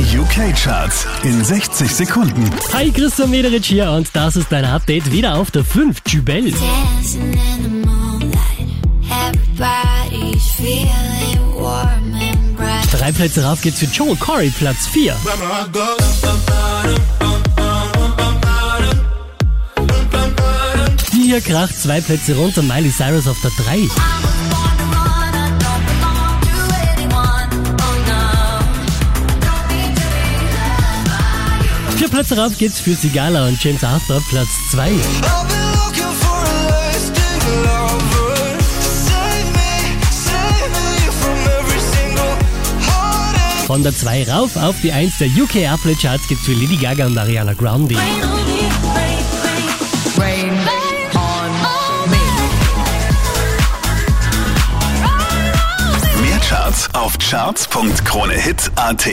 Die UK-Charts in 60 Sekunden. Hi, Christian Mederich hier und das ist dein Update wieder auf der 5. Jubel. Drei Plätze rauf geht's für Joel Corey, Platz 4. Hier kracht zwei Plätze runter, Miley Cyrus auf der 3. Vier Plätze rauf geht's für Sigala und James Arthur, Platz 2. I've been looking for a lasting lover. Save me, save me from every single heartache. Von der 2 rauf auf die 1 der UK Airplay Charts geht's für Lady Gaga und Ariana Grande. Mehr Charts auf charts.kronehit.at.